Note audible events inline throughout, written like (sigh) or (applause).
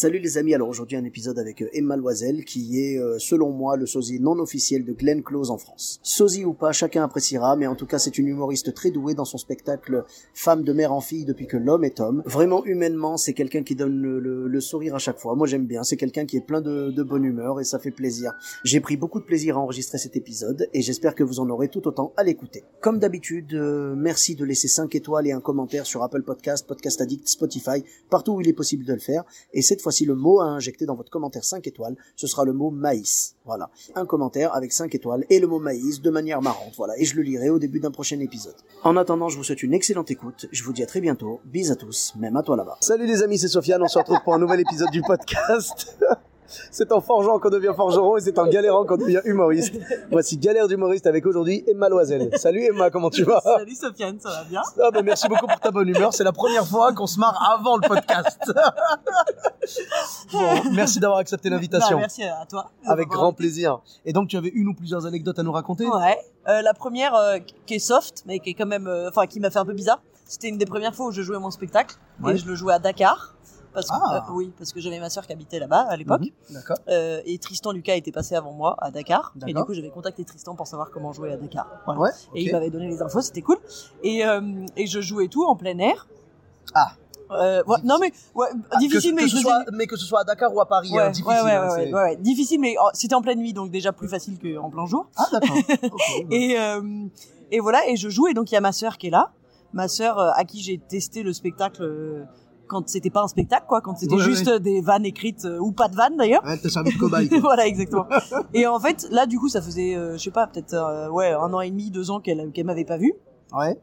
Salut les amis, alors aujourd'hui un épisode avec euh, Emma Loisel qui est euh, selon moi le sosie non officiel de Glenn Close en France. Sosie ou pas, chacun appréciera, mais en tout cas c'est une humoriste très douée dans son spectacle Femme de mère en fille depuis que l'homme est homme. Vraiment humainement c'est quelqu'un qui donne le, le- le sourire à chaque fois. Moi j'aime bien, c'est quelqu'un qui est plein de, de bonne humeur et ça fait plaisir. J'ai pris beaucoup de plaisir à enregistrer cet épisode et j'espère que vous en aurez tout autant à l'écouter. Comme d'habitude, euh, merci de laisser 5 étoiles et un commentaire sur Apple Podcast, Podcast Addict, Spotify, partout où il est possible de le faire. Et cette fois-ci, le mot à injecter dans votre commentaire 5 étoiles, ce sera le mot maïs. Voilà. Un commentaire avec 5 étoiles et le mot maïs de manière marrante. Voilà. Et je le lirai au début d'un prochain épisode. En attendant, je vous souhaite une excellente écoute. Je vous dis à très bientôt. Bis à tous, même à toi là-bas. Salut les amis, c'est Sofiane. On se retrouve pour un nouvel épisode du podcast. (laughs) C'est en forgeant qu'on devient forgeron et c'est en galérant qu'on devient humoriste. Voici Galère d'humoriste avec aujourd'hui Emma Loisel. Salut Emma, comment tu vas? Salut Sofiane, ça va bien? Ah bah merci beaucoup pour ta bonne humeur. C'est la première fois qu'on se marre avant le podcast. (laughs) bon, merci d'avoir accepté Bah, l'invitation. Merci à toi. Avec grand plaisir. Et donc tu avais une ou plusieurs anecdotes à nous raconter? Ouais. Euh, la première euh, qui est soft, mais qui est quand même, euh, enfin qui m'a fait un peu bizarre. C'était une des premières fois où je jouais mon spectacle Ouais. et je le jouais à Dakar. Parce que, Ah. euh, oui, parce que j'avais ma sœur qui habitait là-bas à l'époque. Mhm, D'accord. Euh, et Tristan Lucas était passé avant moi à Dakar. Et du coup, j'avais contacté Tristan pour savoir comment jouer à Dakar. Voilà. Ouais. Et il m'avait donné les infos, c'était cool. Et, euh, et je jouais tout en plein air. Ah. Euh, ouais, non mais ouais, Ah, difficile, que, mais que je ce soit, mais que ce soit à Dakar ou à Paris, Ouais, hein, difficile. ouais, hein, ouais, c'est- ouais, ouais. difficile, mais oh, c'était en pleine nuit, donc déjà plus facile qu'en plein jour. Ah d'accord. (laughs) Et, euh, et voilà, et je joue, et donc il y a ma sœur qui est là, ma sœur euh, à qui j'ai testé le spectacle quand c'était pas un spectacle, quoi, quand c'était Ouais, juste des vannes écrites euh, ou pas de vannes d'ailleurs. Ouais, t'as servi de cobaye. (laughs) voilà, exactement. et en fait, là, du coup, ça faisait, euh, je sais pas, peut-être euh, ouais, un an et demi, deux ans qu'elle qu'elle m'avait pas vu. Ouais.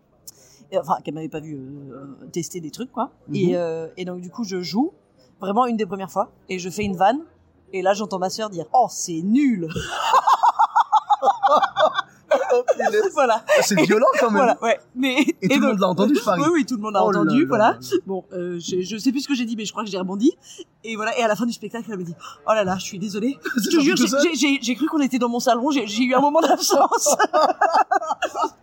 Et, enfin, qu'elle m'avait pas vu euh, tester des trucs, quoi. Mhm. Et, et donc, du coup, je joue vraiment une des premières fois, et je fais une vanne, et là, j'entends ma sœur dire, oh, c'est nul. (laughs) Oh, (laughs) voilà. C'est violent quand même. Voilà, ouais. Mais Et tout le monde l'a entendu, je (laughs) parie. Oui, oui, tout le monde a Oh entendu, là voilà. là. Bon, euh, je, je sais plus ce que j'ai dit, mais je crois que j'ai rebondi. Et voilà. Et à la fin du spectacle, elle me dit, oh là là, je suis désolée. (laughs) Je te jure, j'ai- cru qu'on était dans mon salon. J'ai eu un moment d'absence.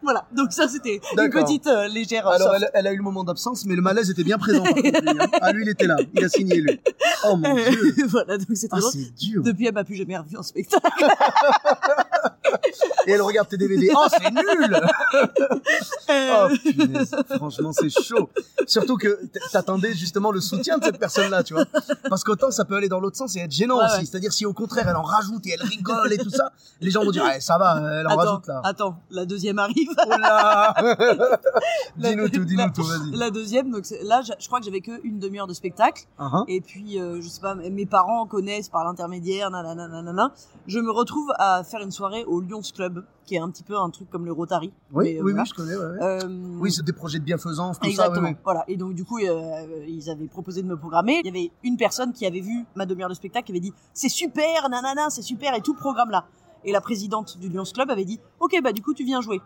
voilà. Donc ça, c'était une petite euh, légère. euh, Alors elle, elle a eu le moment d'absence, mais le malaise était bien présent. par contre, lui, hein. Ah lui il était là, il a signé lui. Oh mon dieu. voilà. Donc c'est Ah dur. Depuis, elle m'a plus jamais revu en spectacle. Et elle regarde tes DVD. Oh c'est nul. Euh, Oh punaise. Franchement c'est chaud. Surtout que t'attendais justement le soutien de cette personne-là, tu vois. Parce qu'autant ça peut aller dans l'autre sens et être gênant Ouais, aussi. ouais. C'est-à-dire si au contraire elle en rajoute et elle rigole et tout ça, les gens vont dire ah, ça va, elle en attends, rajoute là. attends, la deuxième arrive. Oh là La- Dis-nous tout, dis-nous tout, vas-y. La deuxième, donc là, je je crois que j'avais que une demi-heure de spectacle. Uh-huh. Et puis, euh, je sais pas, mes parents connaissent par l'intermédiaire, nanana, nanana. Je me retrouve à faire une soirée au Lions Club, qui est un petit peu un truc comme le Rotary. Oui, Mais, euh, oui, voilà. oui, je connais. ouais, ouais. Euh, Oui, c'est des projets de bienfaisance, tout Exactement. ça. Voilà. Et donc du coup, euh, ils avaient proposé de me programmer. Il y avait une personne qui avait vu ma demi-heure de spectacle, qui avait dit c'est super, nanana, c'est super et tout le programme là. Et la présidente du Lions Club avait dit ok bah du coup tu viens jouer.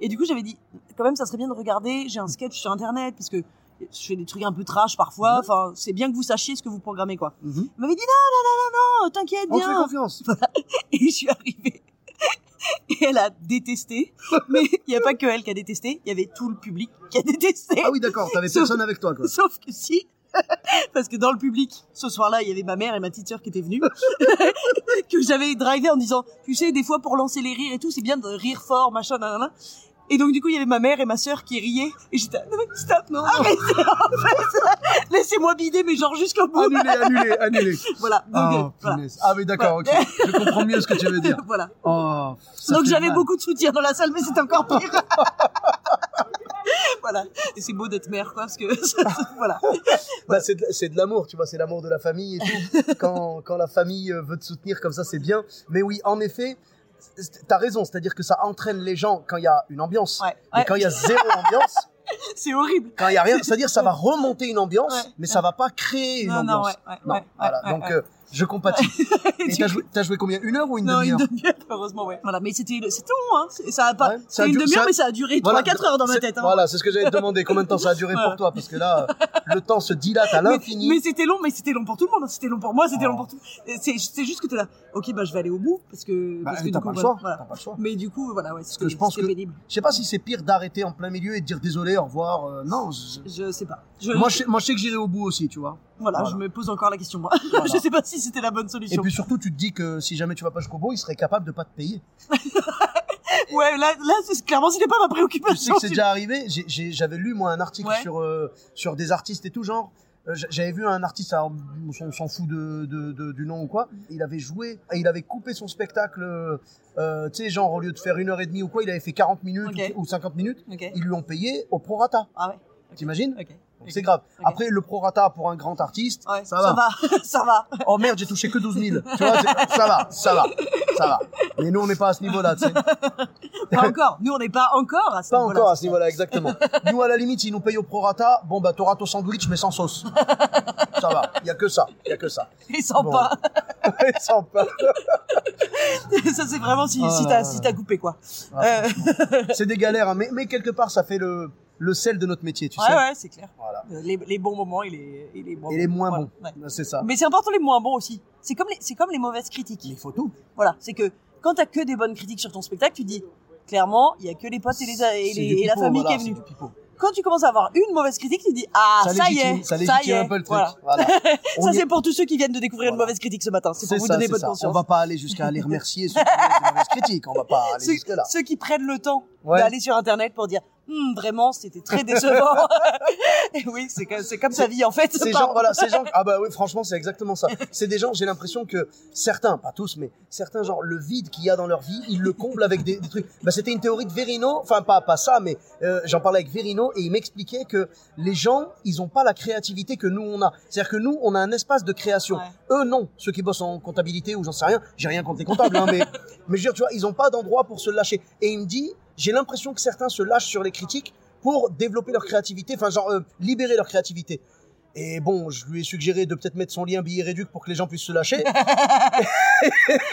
Et du coup j'avais dit quand même ça serait bien de regarder. J'ai un sketch sur internet parce que je fais des trucs un peu trash parfois. Enfin c'est bien que vous sachiez ce que vous programmez quoi. Mhm. Elle m'avait dit non non non non non t'inquiète On te fait bien. confiance. (laughs) Et je suis arrivée. Et (laughs) elle a détesté. Mais il n'y a pas que elle qui a détesté. Il y avait tout le public qui a détesté. Ah oui, d'accord, t'avais Sauf- personne avec toi, quoi. Sauf que si, (laughs) parce que dans le public, ce soir-là, il y avait ma mère et ma petite sœur qui étaient venues, (laughs) que j'avais drivé en disant, tu sais, des fois pour lancer les rires et tout, c'est bien de rire fort, machin, nanana. Et donc du coup, il y avait ma mère et ma sœur qui riaient, et j'étais, non mais stop, non, arrêtez, (laughs) en fait, laissez-moi bider, mais genre jusqu'au bout. Annulé, annulé, annulé. (laughs) Voilà, donc Ah, euh, voilà. Ah oui, d'accord, ok. Je comprends mieux ce que tu veux dire. (laughs) voilà. Oh, Donc j'avais beaucoup de soutien dans la salle, mais c'était encore pire. voilà. Et c'est beau d'être mère, quoi, parce que voilà. Bah, c'est de, c'est de l'amour, tu vois, c'est l'amour de la famille et tout. quand, quand la famille euh, veut te soutenir comme ça, c'est bien. Mais oui, en effet, c'est- t'as raison, c'est-à-dire que ça entraîne les gens quand il y a une ambiance. Ouais. Mais ouais. quand il y a zéro ambiance, (laughs) C'est horrible. Quand il y a rien, c'est-à-dire ça va remonter une ambiance, Ouais. mais ça va pas créer une Non, non, ambiance. ouais, ouais, Non, ouais, voilà. Donc euh, je compatis. (laughs) Et t'as joué, combien? Une heure ou une Non, une demi-heure? demi-heure, heureusement, ouais. Voilà, mais c'était, long, hein. C'est- Ça a pas, Ouais, c'est une demi-heure, mais ça a duré Voilà, 3-4 heures dans ma tête, hein. Voilà, c'est ce que j'allais te demander. Combien de temps ça a duré Voilà. pour toi? Parce que là, (laughs) le temps se dilate à l'infini. mais c'était long, mais c'était long pour tout le monde. hein. C'était long pour moi, c'était Oh. long pour tout. C'est, c'est juste que t'es là. Ok, bah je vais aller au bout parce que, Bah, parce que t'as pas le voilà, choix. voilà. T'as pas le choix. Mais du coup, voilà, ouais, c'est que je pense que- pénible. Je sais pas si c'est pire d'arrêter en plein milieu et de dire désolé, au revoir. euh, non. je- sais pas. Moi, je sais, que j'irai au bout aussi, tu vois. voilà, je me pose encore la question, (laughs) je sais pas si c'était la bonne Et solution. puis surtout, tu te dis que si jamais tu vas pas jusqu'au bout, il serait capable de pas te payer. (laughs) Ouais, là, là, c'est clairement, c'était pas ma Tu préoccupation. sais que c'est déjà arrivé. J'avais lu moi un article Ouais. sur euh, sur des artistes et tout genre. euh, J'avais vu un artiste, alors, on s'en fout de, de- de- du nom ou quoi. Il avait joué, et il avait coupé son spectacle. euh, tu sais, genre au lieu de faire une heure et demie ou quoi, il avait fait 40 minutes ou, ou 50 minutes. Ils lui ont payé au prorata. Ah ouais. T'imagines? Donc. C'est grave. Après, le prorata pour un grand artiste, Ouais, ça va. ça va. (laughs) Oh merde, j'ai touché que 12 000. tu vois, ça va, ça va, ça va. Mais nous, on n'est pas à ce niveau-là, tu sais. (laughs) Pas encore. Nous, on n'est pas encore à ce Pas niveau-là. encore à ce niveau-là, exactement. (laughs) Nous, à la limite, s'ils nous payent au prorata, bon, bah, t'auras ton sandwich, mais sans sauce. Ça va. Il y a que ça. Il y a que ça. Et sans Bon. pas. sans pain. ça, c'est vraiment si, Ah si t'as, si coupé, quoi. Ouais. Euh, C'est des galères, hein, mais, mais quelque part, ça fait le, le sel de notre métier, tu ouais, sais. ouais, c'est clair. Voilà. Euh, Les, les bons moments et les, et les moins Et les bons. moins Voilà, bons. ouais. C'est ça. Mais c'est important les moins bons aussi. C'est comme les, c'est comme les mauvaises critiques. Il faut tout. Voilà, c'est que quand t'as que des bonnes critiques sur ton spectacle, tu dis clairement, il y a que les potes et, les, et, les- la famille voilà, qui est venue. Quand tu commences à avoir une mauvaise critique, tu dis ah ça, y est, ça ça y est. un peu le truc. Voilà. (laughs) Ça c'est pour tous ceux qui viennent de découvrir une mauvaise critique ce matin. C'est pour vous ça, donner bonne ça. On conscience. va pas aller jusqu'à aller remercier ceux qui disent des mauvaises critiques. On va pas aller (laughs) jusque là. ceux qui prennent le temps Ouais. d'aller sur internet pour dire Hum, vraiment c'était très décevant. (laughs) et oui, c'est comme, c'est comme sa vie en fait. Ces gens, voilà, ces gens, ah bah oui, franchement, c'est exactement ça. C'est des gens, j'ai l'impression que certains, pas tous, mais certains, genre, le vide qu'il y a dans leur vie, ils le comblent avec des, des trucs. Bah, c'était une théorie de Verino, enfin, pas, pas ça, mais euh, j'en parlais avec Verino et il m'expliquait que les gens, ils ont pas la créativité que nous, on a. C'est-à-dire que nous, on a un espace de création. Ouais. Eux, non. Ceux qui bossent en comptabilité ou j'en sais rien, j'ai rien contre les comptables, hein, mais, (laughs) mais je veux dire, tu vois, ils ont pas d'endroit pour se lâcher. Et il me dit, j'ai l'impression que certains se lâchent sur les critiques pour développer leur créativité, enfin, genre, euh, libérer leur créativité. Et bon, je lui ai suggéré de peut-être mettre son lien billet réduit pour que les gens puissent se lâcher. (laughs)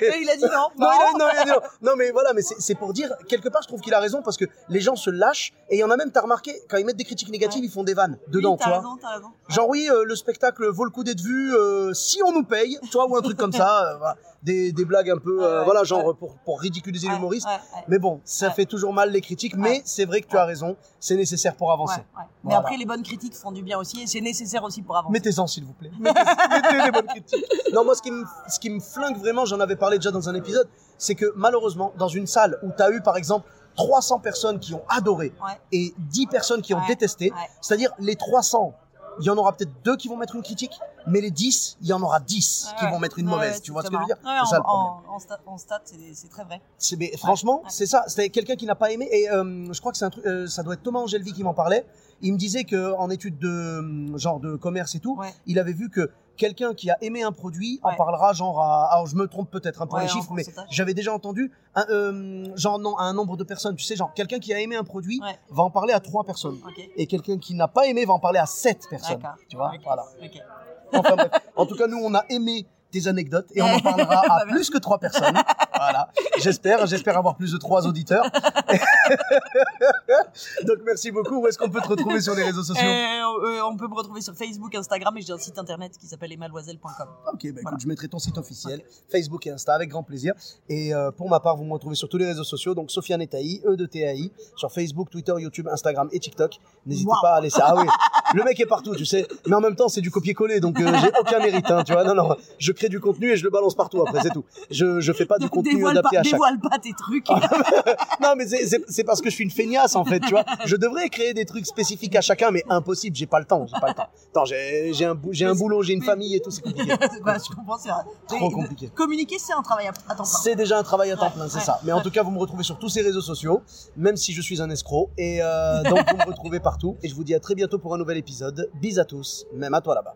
Et il a dit non. non, il a- non, il a dit non. Non, mais voilà, mais c'est pour dire, quelque part, je trouve qu'il a raison parce que les gens se lâchent et il y en a même, t'as remarqué, quand ils mettent des critiques négatives, Ouais. ils font des vannes Oui, dedans, t'as tu vois. raison, t'as raison. Genre, oui, euh, le spectacle vaut le coup d'être vu euh, si on nous paye, tu vois, ou un truc comme ça. euh, voilà. des, des blagues un peu, Ouais, voilà, genre pour, pour ridiculiser Ouais, l'humoriste. Mais bon, ça fait toujours mal les critiques, mais c'est vrai que tu as raison, c'est nécessaire pour avancer. Mais après, les bonnes critiques font du bien aussi et c'est nécessaire aussi pour avancer. Mettez-en, s'il vous plaît. (laughs) Mettez, mettez des bonnes critiques. Non, moi, ce qui me, ce qui me flingue vraiment, j'en avais parlé déjà dans un épisode, c'est que malheureusement, dans une salle où tu as eu, par exemple, 300 personnes qui ont adoré Ouais. et 10 personnes qui ont Ouais, détesté, ouais. c'est-à-dire les 300, il y en aura peut-être deux qui vont mettre une critique, mais les 10, il y en aura 10 qui Ouais, vont mettre une mauvaise. ouais, tu vois ce que je veux dire? marrant. Ouais, C'est ça en, le problème. en, en stat, en stat, c'est très vrai. Mais franchement, c'est ça. C'était quelqu'un qui n'a pas aimé. Et euh, je crois que c'est un truc. euh, ça doit être Thomas Angelvi qui m'en parlait. Il me disait que en études de genre de commerce et tout, il avait vu que quelqu'un qui a aimé un produit en parlera genre à. Alors je me trompe peut-être un pour Ouais, les chiffres, mais j'avais déjà entendu un, euh, genre non à un nombre de personnes. Tu sais, genre quelqu'un qui a aimé un produit Ouais. va en parler à trois personnes. Et quelqu'un qui n'a pas aimé va en parler à sept personnes. Tu vois, voilà. Enfin bref. En tout cas, nous, on a aimé tes anecdotes et on en (laughs) parlera à Bah, plus que trois personnes. Voilà. J'espère, j'espère avoir plus de trois auditeurs. (laughs) Donc merci beaucoup. Où est-ce qu'on peut te retrouver sur les réseaux sociaux Euh, euh, on peut me retrouver sur Facebook, Instagram et j'ai un site internet qui s'appelle emaloiselle.com. Ok, bah écoute, je mettrai ton site officiel, Facebook et Insta avec grand plaisir. Et euh, pour ma part, vous me retrouvez sur tous les réseaux sociaux, donc Sofiane et Taï, E de TAI, sur Facebook, Twitter, YouTube, Instagram et TikTok. N'hésitez Wow. pas à laisser. Ah oui, le mec est partout, tu sais. Mais en même temps, c'est du copier-coller, donc euh, j'ai aucun mérite, hein, tu vois. Non, non, je crée du contenu et je le balance partout après, c'est tout. Je, je fais pas du contenu dévoile, adapté pas, à chaque. dévoile pas tes trucs. (laughs) Non, mais c'est- parce que je suis une feignasse en fait, tu vois. Je devrais créer des trucs spécifiques à chacun, mais impossible, j'ai pas le temps, j'ai pas le temps. Attends, j'ai un, j'ai un boulot, j'ai une famille et tout, c'est compliqué. (laughs) bah, je comprends, c'est Trop mais- compliqué. Communiquer, c'est un travail à, temps plein. C'est déjà un travail à temps Ouais, plein, c'est ouais, ça. Mais en tout cas, vous me retrouvez sur tous ces réseaux sociaux, même si je suis un escroc. Et euh, donc, vous me retrouvez partout. Et je vous dis à très bientôt pour un nouvel épisode. Bis à tous, même à toi là-bas.